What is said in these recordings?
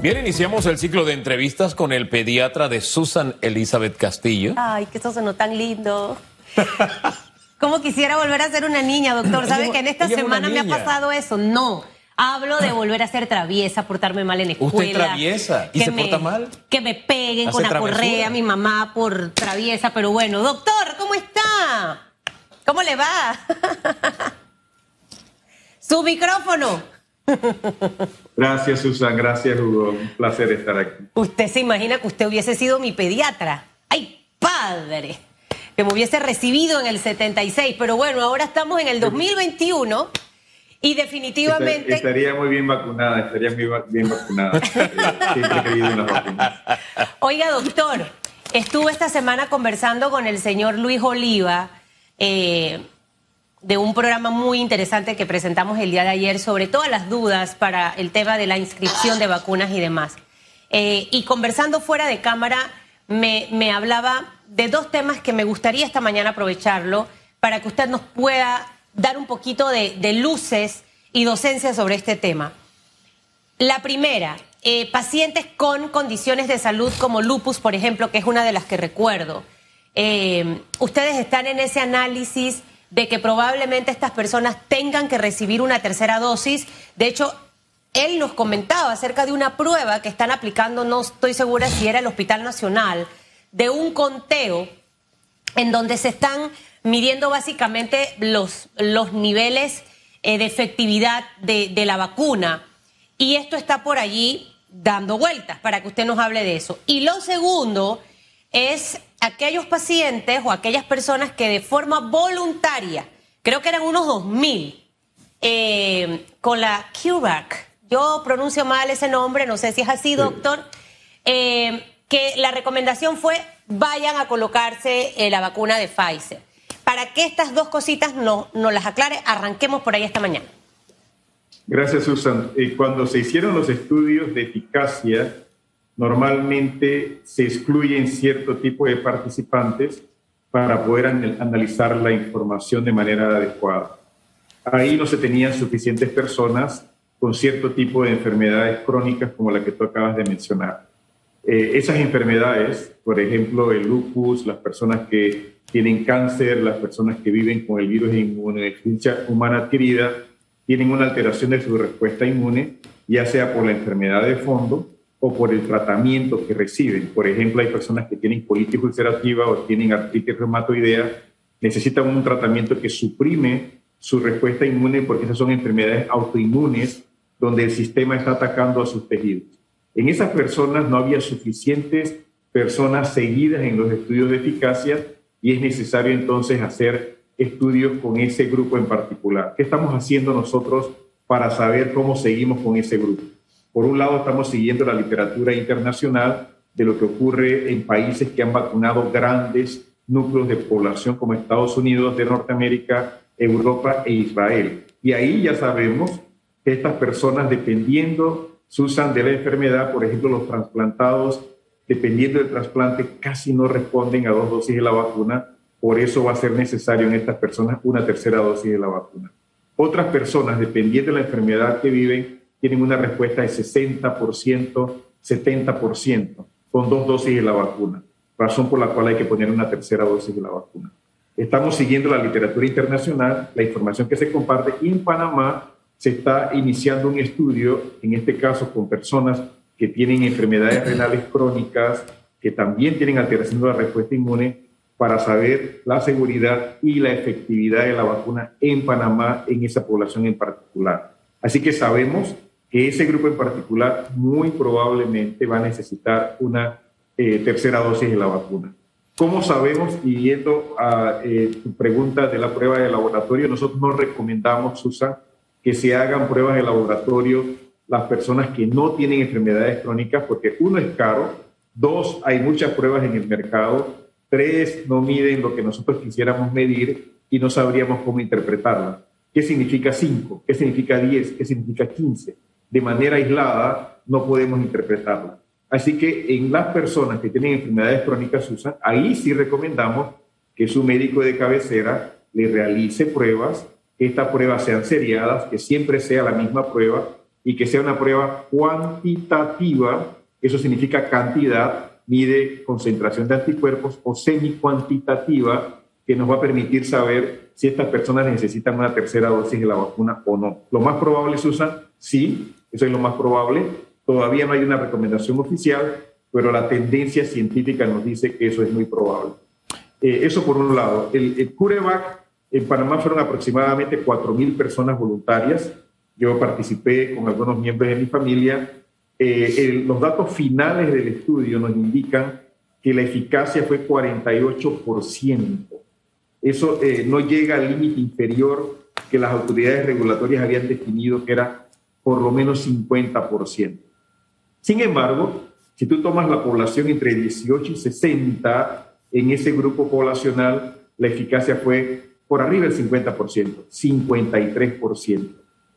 Bien, iniciamos el ciclo de entrevistas con el pediatra de Susan Elizabeth Castillo. Ay, que eso sonó tan lindo. ¿Cómo quisiera volver a ser una niña, doctor? ¿Sabe que en esta semana me ha pasado eso? No. Hablo de volver a ser traviesa, portarme mal en escuela. ¿Usted traviesa y se porta mal? Que me peguen con la correa a mi mamá por traviesa, pero bueno. Doctor, ¿cómo está? ¿Cómo le va? Su micrófono. Gracias, Susan. Gracias, Hugo. Un placer estar aquí. Usted se imagina que usted hubiese sido mi pediatra. ¡Ay, padre! Que me hubiese recibido en el 76. Pero bueno, ahora estamos en el 2021 y definitivamente. Estaría muy bien vacunada, estaría muy bien vacunada. Siempre he vacunas. Oiga, doctor, estuve esta semana conversando con el señor Luis Oliva. Eh, de un programa muy interesante que presentamos el día de ayer sobre todas las dudas para el tema de la inscripción de vacunas y demás. Eh, y conversando fuera de cámara, me, me, hablaba de dos temas que me gustaría esta mañana aprovecharlo para que usted nos pueda dar un poquito de, de luces y docencia sobre este tema. La primera, eh, pacientes con condiciones de salud como lupus, por ejemplo, que es una de las que recuerdo. Eh, ustedes están en ese análisis de que probablemente estas personas tengan que recibir una tercera dosis. De hecho, él nos comentaba acerca de una prueba que están aplicando, no estoy segura si era el Hospital Nacional, de un conteo en donde se están midiendo básicamente los, los niveles eh, de efectividad de, de la vacuna. Y esto está por allí dando vueltas para que usted nos hable de eso. Y lo segundo es aquellos pacientes o aquellas personas que de forma voluntaria, creo que eran unos 2.000, eh, con la CureVac, yo pronuncio mal ese nombre, no sé si es así, doctor, eh, que la recomendación fue vayan a colocarse eh, la vacuna de Pfizer. Para que estas dos cositas no, no las aclare, arranquemos por ahí esta mañana. Gracias, Susan. cuando se hicieron los estudios de eficacia normalmente se excluyen cierto tipo de participantes para poder analizar la información de manera adecuada. Ahí no se tenían suficientes personas con cierto tipo de enfermedades crónicas como la que tú acabas de mencionar. Eh, esas enfermedades, por ejemplo, el lupus, las personas que tienen cáncer, las personas que viven con el virus de inmunodeficiencia humana adquirida, tienen una alteración de su respuesta inmune, ya sea por la enfermedad de fondo o por el tratamiento que reciben. Por ejemplo, hay personas que tienen colitis ulcerativa o tienen artritis reumatoidea, necesitan un tratamiento que suprime su respuesta inmune porque esas son enfermedades autoinmunes donde el sistema está atacando a sus tejidos. En esas personas no había suficientes personas seguidas en los estudios de eficacia y es necesario entonces hacer estudios con ese grupo en particular. ¿Qué estamos haciendo nosotros para saber cómo seguimos con ese grupo? Por un lado, estamos siguiendo la literatura internacional de lo que ocurre en países que han vacunado grandes núcleos de población como Estados Unidos de Norteamérica, Europa e Israel. Y ahí ya sabemos que estas personas, dependiendo, usan de la enfermedad, por ejemplo, los trasplantados, dependiendo del trasplante, casi no responden a dos dosis de la vacuna. Por eso va a ser necesario en estas personas una tercera dosis de la vacuna. Otras personas, dependiendo de la enfermedad que viven, tienen una respuesta de 60%, 70% con dos dosis de la vacuna, razón por la cual hay que poner una tercera dosis de la vacuna. Estamos siguiendo la literatura internacional, la información que se comparte y en Panamá se está iniciando un estudio, en este caso con personas que tienen enfermedades renales crónicas, que también tienen alteración de la respuesta inmune, para saber la seguridad y la efectividad de la vacuna en Panamá, en esa población en particular. Así que sabemos ese grupo en particular muy probablemente va a necesitar una eh, tercera dosis de la vacuna. ¿Cómo sabemos? Y yendo a eh, tu pregunta de la prueba de laboratorio, nosotros no recomendamos, Susan, que se hagan pruebas de laboratorio las personas que no tienen enfermedades crónicas, porque uno es caro, dos, hay muchas pruebas en el mercado, tres, no miden lo que nosotros quisiéramos medir y no sabríamos cómo interpretarlas. ¿Qué significa cinco? ¿Qué significa diez? ¿Qué significa quince? De manera aislada no podemos interpretarla. Así que en las personas que tienen enfermedades crónicas usan, ahí sí recomendamos que su médico de cabecera le realice pruebas, que estas pruebas sean seriadas, que siempre sea la misma prueba y que sea una prueba cuantitativa, eso significa cantidad, mide concentración de anticuerpos, o semi-cuantitativa, que nos va a permitir saber si estas personas necesitan una tercera dosis de la vacuna o no. Lo más probable, Susan, sí, eso es lo más probable. Todavía no hay una recomendación oficial, pero la tendencia científica nos dice que eso es muy probable. Eh, eso por un lado. El, el CureVac en Panamá fueron aproximadamente 4.000 personas voluntarias. Yo participé con algunos miembros de mi familia. Eh, los datos finales del estudio nos indican que la eficacia fue 48%. Eso eh, no llega al límite inferior que las autoridades regulatorias habían definido que era por lo menos 50%. Sin embargo, si tú tomas la población entre 18 y 60, en ese grupo poblacional la eficacia fue por arriba del 50%, 53%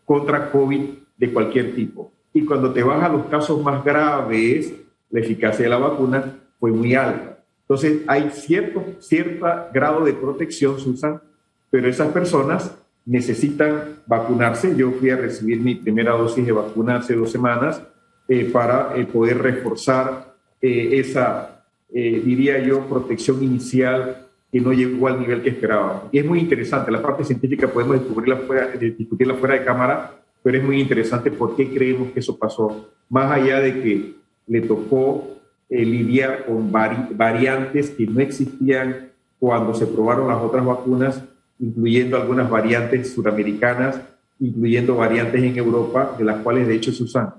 contra COVID de cualquier tipo. Y cuando te vas a los casos más graves, la eficacia de la vacuna fue muy alta. Entonces, hay cierto cierto grado de protección, Susan, pero esas personas necesitan vacunarse. Yo fui a recibir mi primera dosis de vacuna hace dos semanas eh, para eh, poder reforzar eh, esa, diría yo, protección inicial que no llegó al nivel que esperábamos. Y es muy interesante, la parte científica podemos descubrirla fuera, discutirla fuera de cámara, pero es muy interesante por qué creemos que eso pasó, más allá de que le tocó lidiar con variantes que no existían cuando se probaron las otras vacunas, incluyendo algunas variantes suramericanas, incluyendo variantes en Europa, de las cuales de hecho se usan.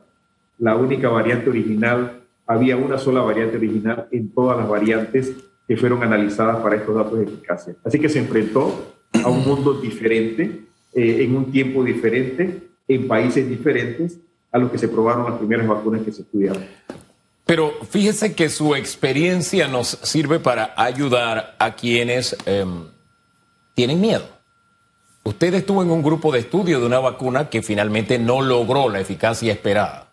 La única variante original, había una sola variante original en todas las variantes que fueron analizadas para estos datos de eficacia. Así que se enfrentó a un mundo diferente, eh, en un tiempo diferente, en países diferentes a los que se probaron las primeras vacunas que se estudiaron. Pero fíjese que su experiencia nos sirve para ayudar a quienes em, tienen miedo. Usted estuvo en un grupo de estudio de una vacuna que finalmente no logró la eficacia esperada.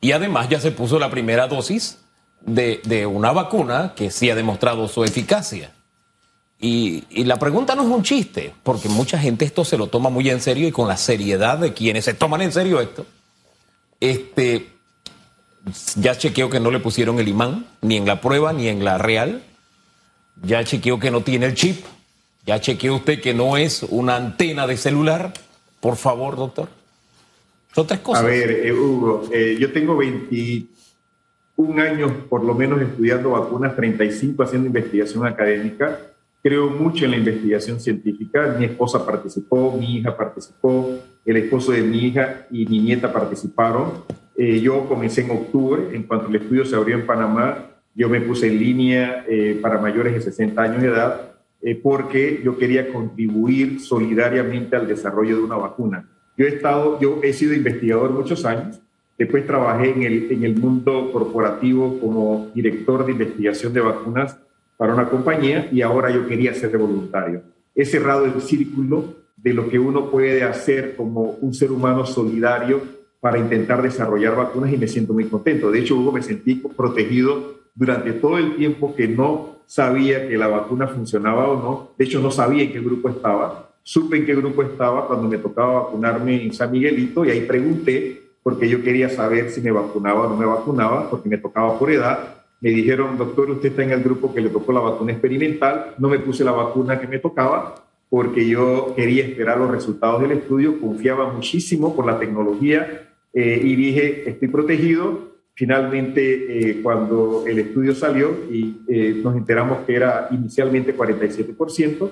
Y además ya se puso la primera dosis de, una vacuna que sí ha demostrado su eficacia. Y, la pregunta no es un chiste, porque mucha gente esto se lo toma muy en serio y con la seriedad de quienes se toman en serio esto. Este, ya chequeo que no le pusieron el imán, ni en la prueba, ni en la real. Ya chequeo que no tiene el chip. Ya chequeó usted que no es una antena de celular. Por favor, doctor. Son tres cosas. A ver, eh, Hugo, eh, yo tengo 20 un año por lo menos estudiando vacunas, 35 haciendo investigación académica. Creo mucho en la investigación científica. Mi esposa participó, mi hija participó, el esposo de mi hija y mi nieta participaron. Eh, yo comencé en octubre, en cuanto el estudio se abrió en Panamá, yo me puse en línea eh, para mayores de 60 años de edad eh, porque yo quería contribuir solidariamente al desarrollo de una vacuna. Yo he estado, yo he sido investigador muchos años, Después trabajé en el, en el mundo corporativo como director de investigación de vacunas para una compañía y ahora yo quería ser voluntario. He cerrado el círculo de lo que uno puede hacer como un ser humano solidario para intentar desarrollar vacunas y me siento muy contento. De hecho, Hugo, me sentí protegido durante todo el tiempo que no sabía que la vacuna funcionaba o no. De hecho, no sabía en qué grupo estaba. Supe en qué grupo estaba cuando me tocaba vacunarme en San Miguelito y ahí pregunté porque yo quería saber si me vacunaba o no me vacunaba, porque me tocaba por edad. Me dijeron, doctor, usted está en el grupo que le tocó la vacuna experimental. No me puse la vacuna que me tocaba porque yo quería esperar los resultados del estudio, confiaba muchísimo por la tecnología eh, y dije, estoy protegido. Finalmente, eh, cuando el estudio salió y eh, nos enteramos que era inicialmente 47%,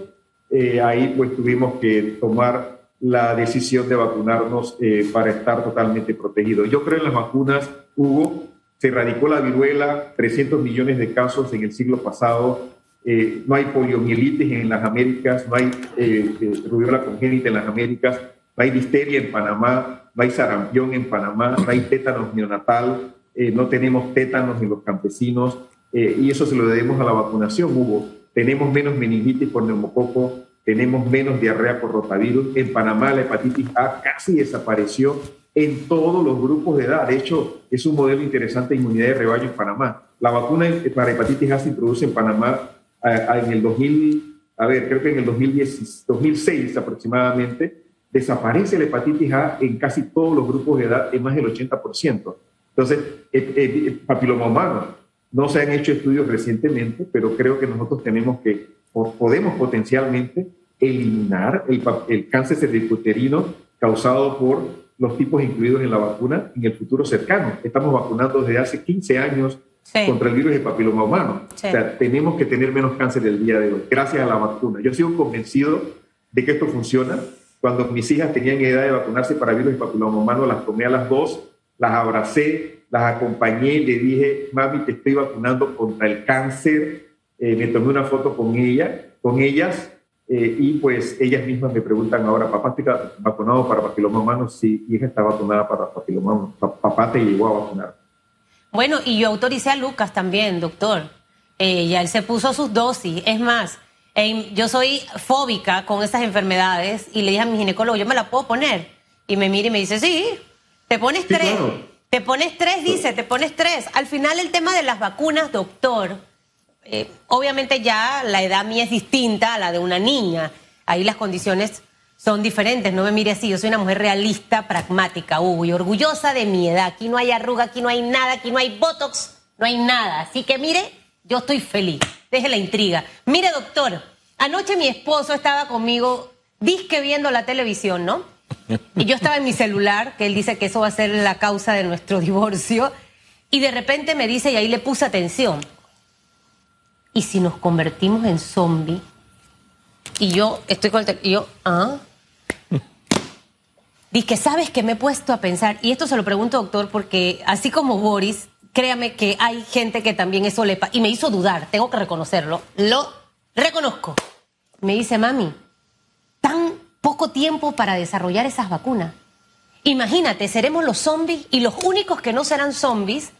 ahí pues tuvimos que tomar la decisión de vacunarnos eh, para estar totalmente protegidos. Yo creo en las vacunas, Hugo, se erradicó la viruela, 300 millones de casos en el siglo pasado, eh, no hay poliomielitis en las Américas, no hay eh, rubiola congénita en las Américas, no hay disteria en Panamá, no hay sarampión en Panamá, no hay tétanos neonatal, no tenemos tétanos en los campesinos, y eso se lo debemos a la vacunación, Hugo. Tenemos menos meningitis por neumococo, tenemos menos diarrea por rotavirus. En Panamá la hepatitis A casi desapareció en todos los grupos de edad. De hecho, es un modelo interesante de inmunidad de rebaño en Panamá. La vacuna para hepatitis A se introduce en Panamá en el 2000, a ver, creo que en el 2006 aproximadamente. desaparece la hepatitis A en casi todos los grupos de edad, en más del 80%. Entonces, el papiloma humano, no se han hecho estudios recientemente, pero creo que nosotros tenemos que, podemos potencialmente eliminar el, el cáncer cervicuterino causado por los tipos incluidos en la vacuna en el futuro cercano. Estamos vacunando desde hace 15 años contra el virus de papiloma humano. O sea, tenemos que tener menos cáncer el día de hoy, gracias a la vacuna. Yo sigo convencido de que esto funciona. Cuando mis hijas tenían edad de vacunarse para virus de papiloma humano, las tomé a las dos, las abracé, las acompañé le dije, mami, te estoy vacunando contra el cáncer. Eh, me tomé una foto con ella, con ellas, eh, y pues ellas mismas me preguntan ahora, papá está vacunado para papiloma humano, sí, hija está vacunada para papiloma humano, papá te llegó a vacunar. Bueno, y yo autoricé a Lucas también, doctor. Eh, ya él se puso sus dosis. Es más, yo soy fóbica con estas enfermedades y le dije a mi ginecólogo, yo me la puedo poner. Y me mira y me dice, sí, te pones tres. Te pones tres, dice, te pones tres. Al final el tema de las vacunas, doctor, eh, obviamente ya la edad mía es distinta a la de una niña. Ahí las condiciones son diferentes. No me mire así, yo soy una mujer realista, pragmática, Hugo, y orgullosa de mi edad. Aquí no hay arruga, aquí no hay nada, aquí no hay botox, no hay nada. Así que mire, yo estoy feliz. Deje la intriga. Mire, doctor, anoche mi esposo estaba conmigo, disque viendo la televisión, ¿no? Y yo estaba en mi celular, que él dice que eso va a ser la causa de nuestro divorcio, y de repente me dice, y ahí le puse atención, ¿y si nos convertimos en zombie? Y yo estoy con el y yo, ¿ah? Dice, ¿sabes que me he puesto a pensar? Y esto se lo pregunto, doctor, porque así como Boris, créame que hay gente que también eso le. Y me hizo dudar, tengo que reconocerlo. Lo reconozco. Me dice, mami, tan poco tiempo para desarrollar esas vacunas. Imagínate, seremos los zombies y los únicos que no serán zombies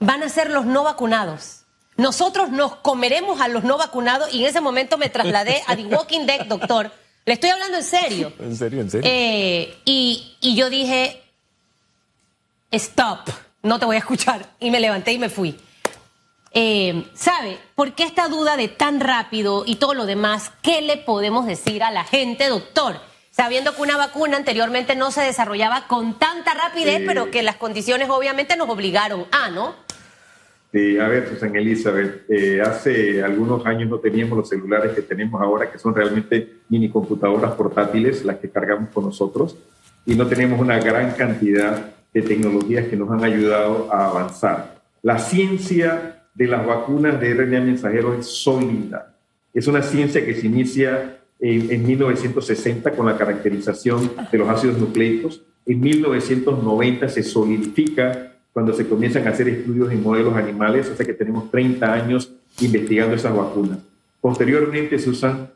van a ser los no vacunados. Nosotros nos comeremos a los no vacunados y en ese momento me trasladé a The Walking Dead, doctor. Le estoy hablando en serio. En serio, en serio. Eh, y, yo dije, stop, no te voy a escuchar. Y me levanté y me fui. Eh, ¿Sabe? ¿Por qué esta duda de tan rápido y todo lo demás? ¿Qué le podemos decir a la gente, doctor? Sabiendo que una vacuna anteriormente no se desarrollaba con tanta rapidez, pero que las condiciones obviamente nos obligaron a, ¿no? a ver, Susana Elizabeth, eh, hace algunos años no teníamos los celulares que tenemos ahora, que son realmente mini computadoras portátiles, las que cargamos con nosotros, y no tenemos una gran cantidad de tecnologías que nos han ayudado a avanzar. La ciencia de las vacunas de RNA mensajero es sólida. Es una ciencia que se inicia en, en 1960 con la caracterización de los ácidos nucleicos. En 1990 se solidifica cuando se comienzan a hacer estudios en modelos animales, o sea que tenemos 30 años investigando esas vacunas. Posteriormente se usan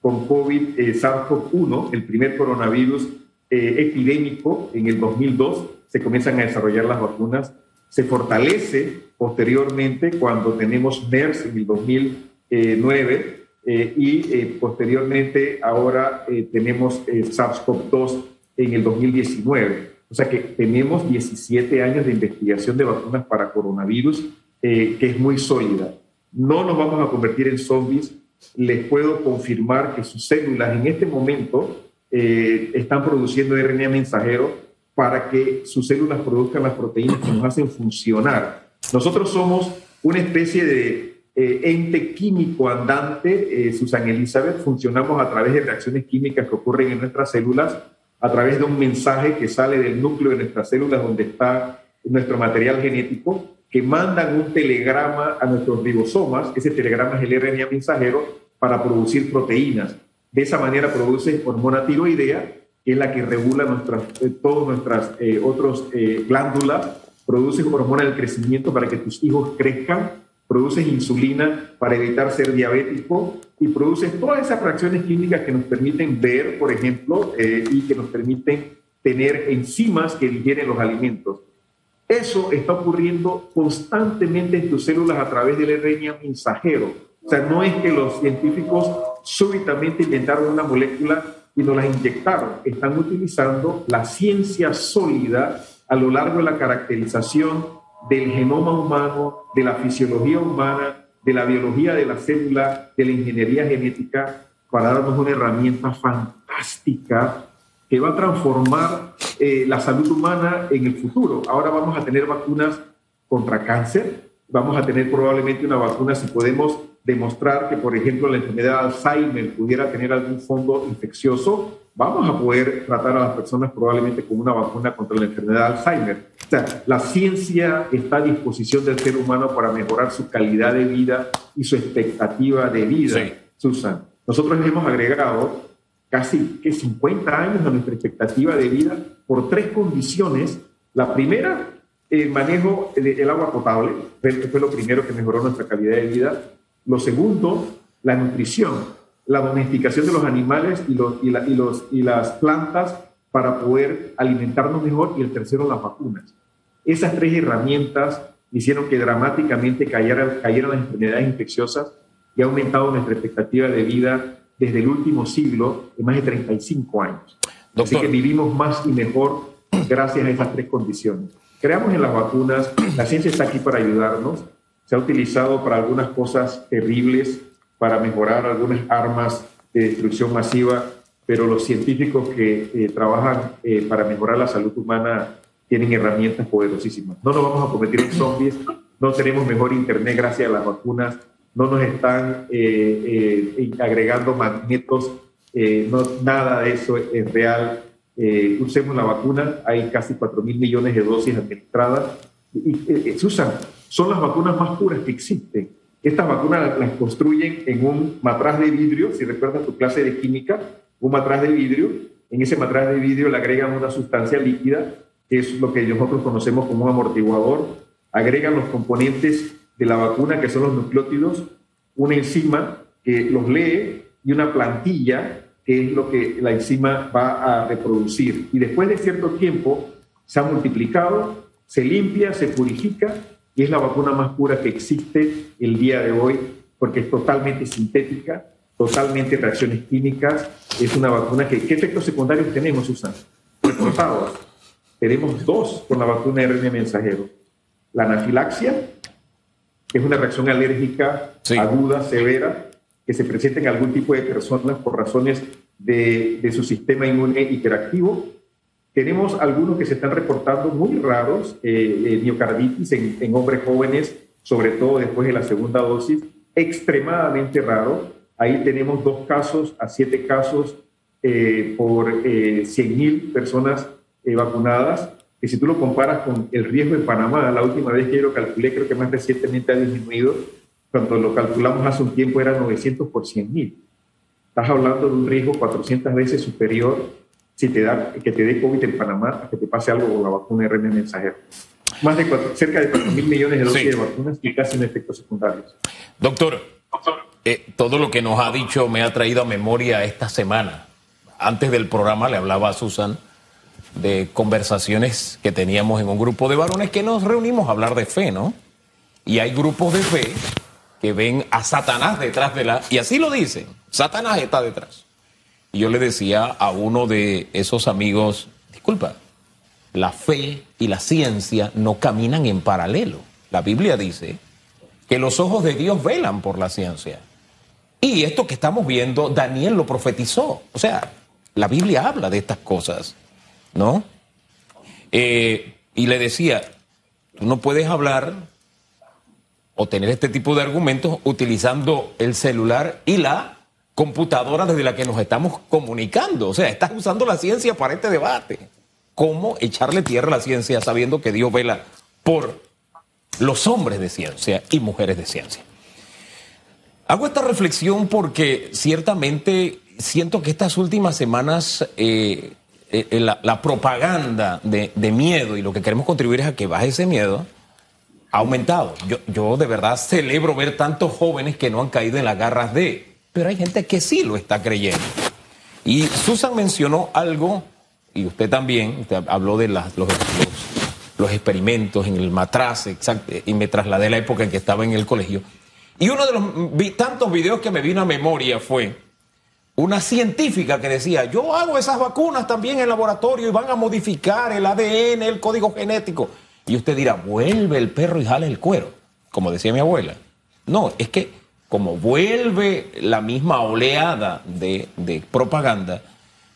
con COVID, eh, SARS-CoV-1, el primer coronavirus eh, epidémico en el 2002, se comienzan a desarrollar las vacunas. Se fortalece posteriormente cuando tenemos MERS en el 2009 eh, y posteriormente ahora tenemos SARS-CoV-2 en el 2019. O sea que tenemos 17 años de investigación de vacunas para coronavirus eh, que es muy sólida. No nos vamos a convertir en zombies. Les puedo confirmar que sus células en este momento eh, están produciendo RNA mensajero para que sus células produzcan las proteínas que nos hacen funcionar. Nosotros somos una especie de eh, ente químico andante, Susan Elizabeth, funcionamos a través de reacciones químicas que ocurren en nuestras células a través de un mensaje que sale del núcleo de nuestras células donde está nuestro material genético, que mandan un telegrama a nuestros ribosomas, ese telegrama es el RNA mensajero, para producir proteínas. De esa manera produce hormona tiroidea, que es la que regula eh, todas nuestras eh, otras eh, glándulas, produce hormona del crecimiento para que tus hijos crezcan, produces insulina para evitar ser diabético y produces todas esas reacciones químicas que nos permiten ver, por ejemplo, eh, y que nos permiten tener enzimas que digieren los alimentos. Eso está ocurriendo constantemente en tus células a través del RNA mensajero. O sea, no es que los científicos súbitamente inventaron una molécula y nos la inyectaron. Están utilizando la ciencia sólida a lo largo de la caracterización del genoma humano, de la fisiología humana, de la biología de la célula, de la ingeniería genética, para darnos una herramienta fantástica que va a transformar eh, la salud humana en el futuro. Ahora vamos a tener vacunas contra cáncer, vamos a tener probablemente una vacuna si podemos demostrar que, por ejemplo, la enfermedad de Alzheimer pudiera tener algún fondo infeccioso, vamos a poder tratar a las personas probablemente con una vacuna contra la enfermedad de Alzheimer. O sea, la ciencia está a disposición del ser humano para mejorar su calidad de vida y su expectativa de vida, Susan. Nosotros hemos agregado casi que 50 años a nuestra expectativa de vida por tres condiciones. La primera, el manejo del agua potable, fue lo primero que mejoró nuestra calidad de vida. Lo segundo, la nutrición, la domesticación de los animales y, los, y, los, y las plantas para poder alimentarnos mejor. Y el tercero, las vacunas. Esas tres herramientas hicieron que dramáticamente cayeran, cayeran las enfermedades infecciosas y ha aumentado nuestra expectativa de vida desde el último siglo en más de 35 años. Así que vivimos más y mejor gracias a esas tres condiciones. Creamos en las vacunas, la ciencia está aquí para ayudarnos, se ha utilizado para algunas cosas terribles, para mejorar algunas armas de destrucción masiva, pero los científicos que eh, trabajan eh, para mejorar la salud humana tienen herramientas poderosísimas. No nos vamos a convertir en zombies, no tenemos mejor internet gracias a las vacunas, no nos están eh, agregando magnetos, nada de eso es real. usemos la vacuna, hay casi 4 mil millones de dosis administradas y se usan son las vacunas más puras que existen. Estas vacunas las construyen en un matraz de vidrio, si recuerdas tu clase de química, un matraz de vidrio. En ese matraz de vidrio le agregan una sustancia líquida, que es lo que nosotros conocemos como un amortiguador. Agregan los componentes de la vacuna, que son los nucleótidos, una enzima que los lee y una plantilla, que es lo que la enzima va a reproducir. Y después de cierto tiempo se ha multiplicado, se limpia, se purifica y es la vacuna más pura que existe el día de hoy porque es totalmente sintética, totalmente reacciones químicas. Es una vacuna que, ¿qué efectos secundarios tenemos, Susan? Reportados. Tenemos dos con la vacuna de RNA mensajero. La anafilaxia, que es una reacción alérgica aguda, severa, que se presenta en algún tipo de personas por razones de, de su sistema inmune hiperactivo tenemos algunos que se están reportando muy raros, eh, eh, miocarditis en, hombres jóvenes, sobre todo después de la segunda dosis, extremadamente raro. Ahí tenemos dos casos a siete casos eh, por 100.000 personas vacunadas, que si tú lo comparas con el riesgo en Panamá, la última vez que yo lo calculé, creo que más recientemente ha disminuido, cuando lo calculamos hace un tiempo era 900 por 100.000. Estás hablando de un riesgo 400 veces superior si te da, que te dé COVID en Panamá a que te pase algo con la vacuna RNA mensajero. Más de cerca de 4 mil millones de dosis de vacunas y casi en efectos secundarios. Doctor, eh, todo lo que nos ha dicho me ha traído a memoria esta semana. Antes del programa le hablaba a Susan de conversaciones que teníamos en un grupo de varones que nos reunimos a hablar de fe, ¿no? Y hay grupos de fe que ven a Satanás detrás de la... Y así lo dicen, Satanás está detrás. Y yo le decía a uno de esos amigos, disculpa, la fe y la ciencia no caminan en paralelo. La Biblia dice que los ojos de Dios velan por la ciencia. Y esto que estamos viendo, Daniel lo profetizó. O sea, la Biblia habla de estas cosas, ¿no? Eh, y le decía, tú no puedes hablar o tener este tipo de argumentos utilizando el celular y la computadora desde la que nos estamos comunicando. O sea, estás usando la ciencia para este debate. ¿Cómo echarle tierra a la ciencia sabiendo que Dios vela por los hombres de ciencia y mujeres de ciencia? Hago esta reflexión porque ciertamente siento que estas últimas semanas eh, eh, la, propaganda de, miedo y lo que queremos contribuir es a que baje ese miedo ha aumentado. Yo, yo de verdad celebro ver tantos jóvenes que no han caído en las garras de pero hay gente que sí lo está creyendo. Y Susan mencionó algo, y usted también, habló de los, los, experimentos en el matraz, exacto, y me trasladé a la época en que estaba en el colegio. Y uno de los tantos videos que me vino a memoria fue una científica que decía, yo hago esas vacunas también en laboratorio y van a modificar el ADN, el código genético. Y usted dirá, vuelve el perro y jale el cuero, como decía mi abuela. No, es que como vuelve la misma oleada de, propaganda,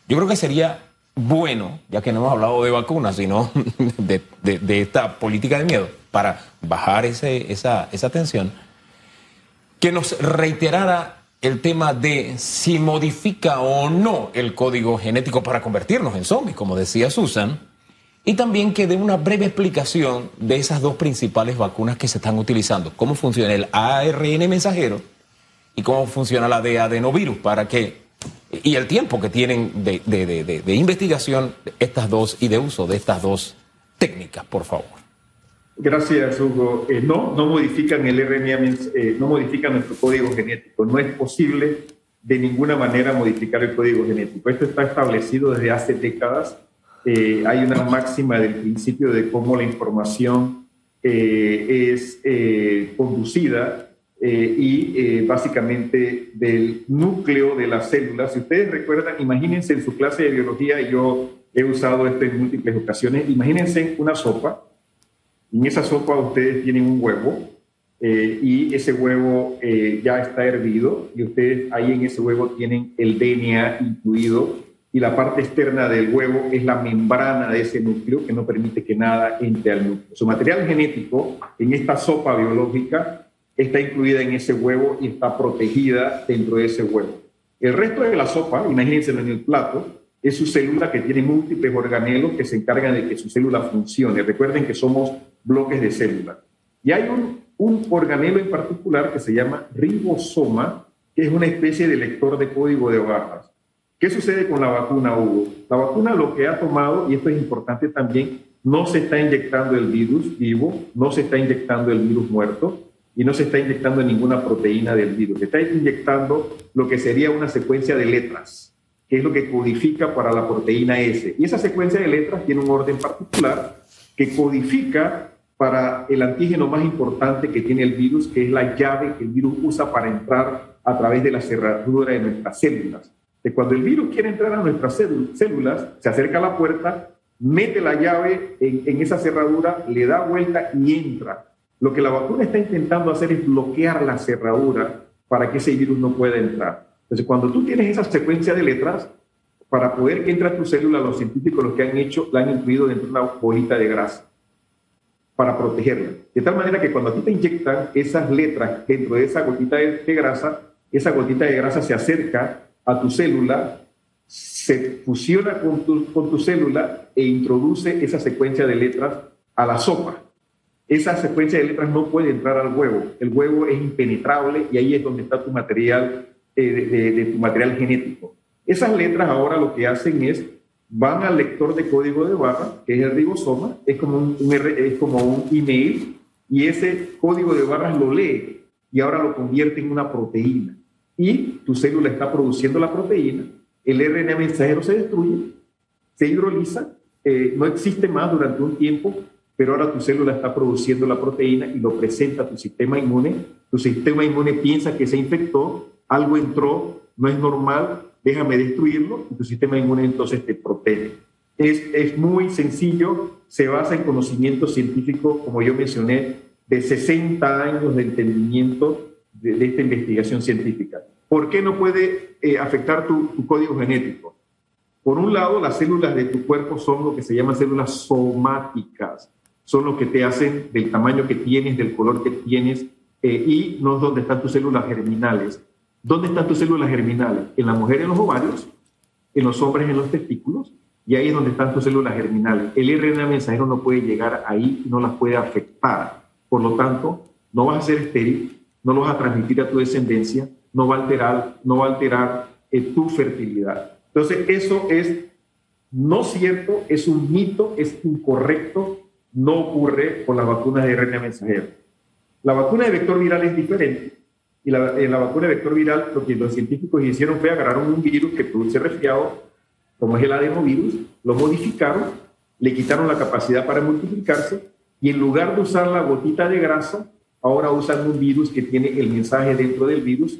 yo creo que sería bueno, ya que no hemos hablado de vacunas, sino de, esta política de miedo, para bajar esa, esa tensión, que nos reiterara el tema de si modifica o no el código genético para convertirnos en zombies, como decía Susan, y también que dé una breve explicación de esas dos principales vacunas que se están utilizando, cómo funciona el ARN mensajero y cómo funciona la de adenovirus, para que, y el tiempo que tienen de, de investigación estas dos y de uso de estas dos técnicas, por favor. Gracias, Hugo. Eh, no, no modifican el RNA, eh, no modifican nuestro código genético. No es posible de ninguna manera modificar el código genético. Esto está establecido desde hace décadas. Eh, hay una máxima del principio de cómo la información es conducida y básicamente del núcleo de las células. Si ustedes recuerdan, imagínense en su clase de biología, yo he usado esto en múltiples ocasiones, imagínense una sopa en esa sopa ustedes tienen un huevo eh, y ese huevo eh, ya está hervido y ustedes ahí en ese huevo tienen el DNA incluido y la parte externa del huevo es la membrana de ese núcleo que no permite que nada entre al núcleo. Su material genético en esta sopa biológica está incluida en ese huevo y está protegida dentro de ese huevo. El resto de la sopa, imagínense en el plato, es su célula que tiene múltiples organelos que se encargan de que su célula funcione. Recuerden que somos bloques de células. Y hay un, un organelo en particular que se llama ribosoma, que es una especie de lector de código de barras. ¿Qué sucede con la vacuna, Hugo? La vacuna lo que ha tomado, y esto es importante también, no se está inyectando el virus vivo, no se está inyectando el virus muerto y no se está inyectando ninguna proteína del virus. Se está inyectando lo que sería una secuencia de letras, que es lo que codifica para la proteína S. Y esa secuencia de letras tiene un orden particular que codifica para el antígeno más importante que tiene el virus, que es la llave que el virus usa para entrar a través de la cerradura de nuestras células. De cuando el virus quiere entrar a nuestras células, se acerca a la puerta, mete la llave en, en esa cerradura, le da vuelta y entra. Lo que la vacuna está intentando hacer es bloquear la cerradura para que ese virus no pueda entrar. Entonces, cuando tú tienes esa secuencia de letras, para poder que entre a tu célula, los científicos lo que han hecho, la han incluido dentro de una bolita de grasa para protegerla. De tal manera que cuando a ti te inyectan esas letras dentro de esa gotita de, grasa, esa gotita de grasa se acerca a tu célula, se fusiona con tu, con tu célula e introduce esa secuencia de letras a la sopa. Esa secuencia de letras no puede entrar al huevo. El huevo es impenetrable y ahí es donde está tu material, eh, de tu material genético. Esas letras ahora lo que hacen es, van al lector de código de barra, que es el ribosoma, es como un, es como un email, y ese código de barras lo lee y ahora lo convierte en una proteína. Y tu célula está produciendo la proteína, el RNA mensajero se destruye, se hidroliza, eh, no existe más durante un tiempo, pero ahora tu célula está produciendo la proteína y lo presenta a tu sistema inmune. Tu sistema inmune piensa que se infectó, algo entró, no es normal, déjame destruirlo y tu sistema inmune entonces te protege. Es, es muy sencillo, se basa en conocimiento científico, como yo mencioné, de 60 años de entendimiento de, esta investigación científica. ¿Por qué no puede eh, afectar tu, código genético? Por un lado, las células de tu cuerpo son lo que se llaman células somáticas, son lo que te hacen del tamaño que tienes, del color que tienes, eh, y no es donde están tus células germinales. ¿Dónde están tus células germinales? En la mujer en los ovarios, en los hombres en los testículos, y ahí es donde están tus células germinales. El RNA mensajero no puede llegar ahí no las puede afectar. Por lo tanto, no vas a ser estéril, no lo vas a transmitir a tu descendencia, no va a alterar, no va a alterar eh, tu fertilidad. Entonces, eso es no cierto, es un mito, es incorrecto, no ocurre con las vacunas de RNA mensajero. La vacuna de vector viral es diferente y la, en la vacuna de vector viral, lo que los científicos hicieron fue agarrar un virus que produce resfriado, como es el adenovirus, lo modificaron, le quitaron la capacidad para multiplicarse y en lugar de usar la gotita de grasa, ahora usan un virus que tiene el mensaje dentro del virus,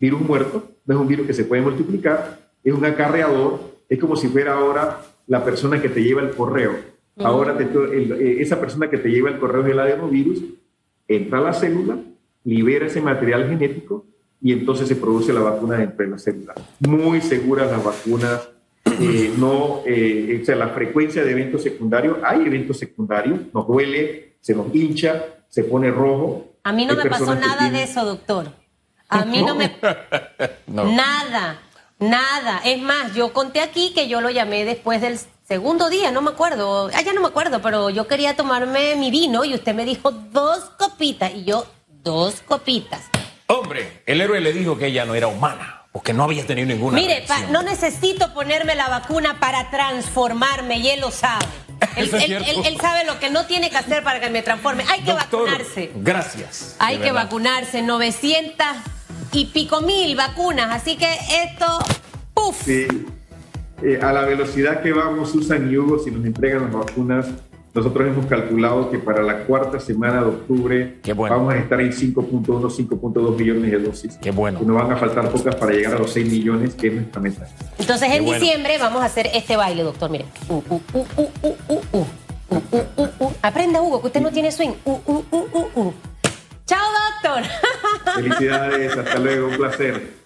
virus muerto, no es un virus que se puede multiplicar, es un acarreador, es como si fuera ahora la persona que te lleva el correo. Ahora eh, esa persona que te lleva el correo es el adenovirus, entra a la célula, libera ese material genético y entonces se produce la vacuna dentro de la célula. Muy seguras las vacunas eh, no, eh, o sea, la frecuencia de eventos secundarios, hay eventos secundarios, nos duele, se nos hincha, se pone rojo. A mí no Hay me pasó nada de eso, doctor. A mí no me... No. Nada, nada. Es más, yo conté aquí que yo lo llamé después del segundo día, no me acuerdo. Ah, ya no me acuerdo, pero yo quería tomarme mi vino y usted me dijo dos copitas y yo dos copitas. Hombre, el héroe le dijo que ella no era humana, porque no había tenido ninguna Mire, pa- no necesito ponerme la vacuna para transformarme y él lo sabe. Él, sabe lo que no tiene que hacer para que me transforme. Hay que Doctor, vacunarse. Gracias. Hay que verdad. vacunarse, 900 y pico mil vacunas, así que esto, ¡puf! Sí. Eh, a la velocidad que vamos, Susan y Hugo, si nos entregan las vacunas, nosotros hemos calculado que para la cuarta semana de octubre Qué bueno. vamos a estar en 5.1, 5.2 millones de dosis. Qué bueno. Y nos van a faltar pocas para llegar a los 6 millones, que es nuestra meta. Entonces Qué en bueno. diciembre vamos a hacer este baile, doctor, mire. Uh, uh, uh, uh, uh, uh, uh. Uh, uh, uh, uh. Aprenda, Hugo, que usted no tiene swing. Uh, uh, uh, uh, uh. Chao, doctor. Felicidades, hasta luego, un placer.